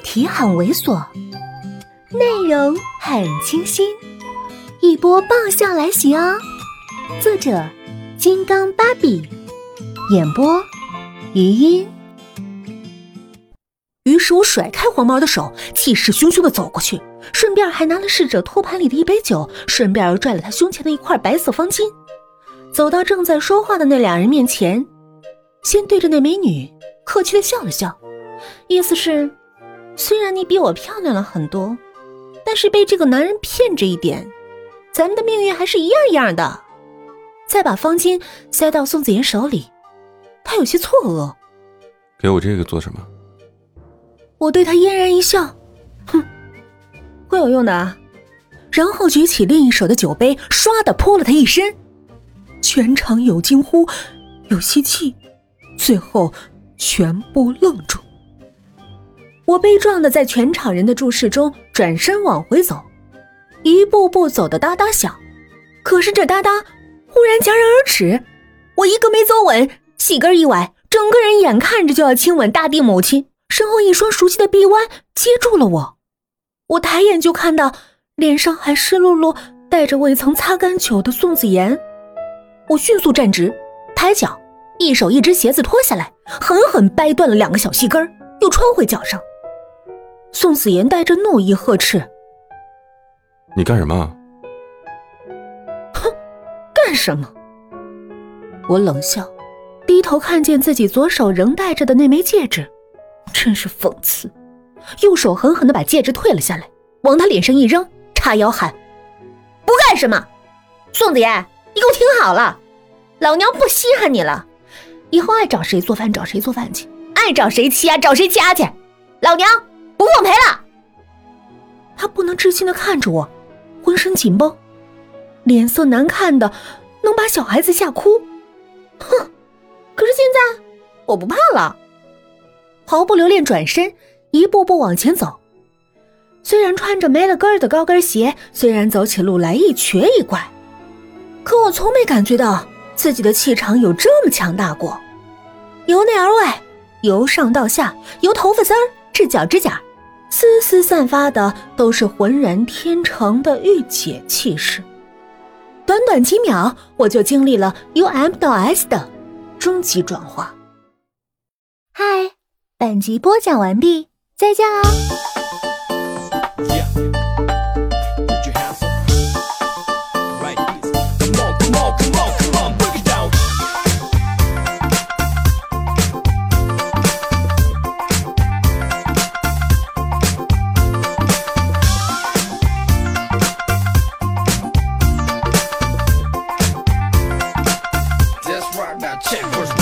题很猥琐，内容很清新，一波爆笑来袭哦！作者：金刚芭比，演播：余音。于是我甩开黄毛的手，气势汹汹的走过去，顺便还拿了侍者托盘里的一杯酒，顺便又拽了他胸前的一块白色方巾，走到正在说话的那两人面前，先对着那美女客气的笑了笑，意思是。虽然你比我漂亮了很多，但是被这个男人骗这一点，咱们的命运还是一样一样的。再把方巾塞到宋子妍手里，他有些错愕。给我这个做什么？我对他嫣然一笑，哼，会有用的。然后举起另一手的酒杯，唰的泼了他一身。全场有惊呼，有吸气，最后全部愣住。我悲壮的在全场人的注视中转身往回走，一步步走的哒哒响。可是这哒哒忽然戛然而止，我一个没走稳，细跟一崴，整个人眼看着就要亲吻大地母亲，身后一双熟悉的臂弯接住了我。我抬眼就看到脸上还湿漉漉、带着未曾擦干酒的宋子妍。我迅速站直，抬脚，一手一只鞋子脱下来，狠狠掰断了两个小细跟又穿回脚上。宋子妍带着怒意呵斥：“你干什么？”“哼，干什么？”我冷笑，低头看见自己左手仍戴着的那枚戒指，真是讽刺。右手狠狠的把戒指退了下来，往他脸上一扔，叉腰喊：“不干什么！宋子妍，你给我听好了，老娘不稀罕你了，以后爱找谁做饭找谁做饭去，爱找谁欺压找谁欺压去，老娘。”不奉陪了。他不能置信的看着我，浑身紧绷，脸色难看的能把小孩子吓哭。哼！可是现在我不怕了，毫不留恋转身，一步步往前走。虽然穿着没了跟儿的高跟鞋，虽然走起路来一瘸一拐，可我从没感觉到自己的气场有这么强大过。由内而外，由上到下，由头发丝儿至脚趾甲。丝丝散发的都是浑然天成的御姐气势，短短几秒，我就经历了 U M 到 S 的终极转化。嗨，本集播讲完毕，再见啦！Now check what's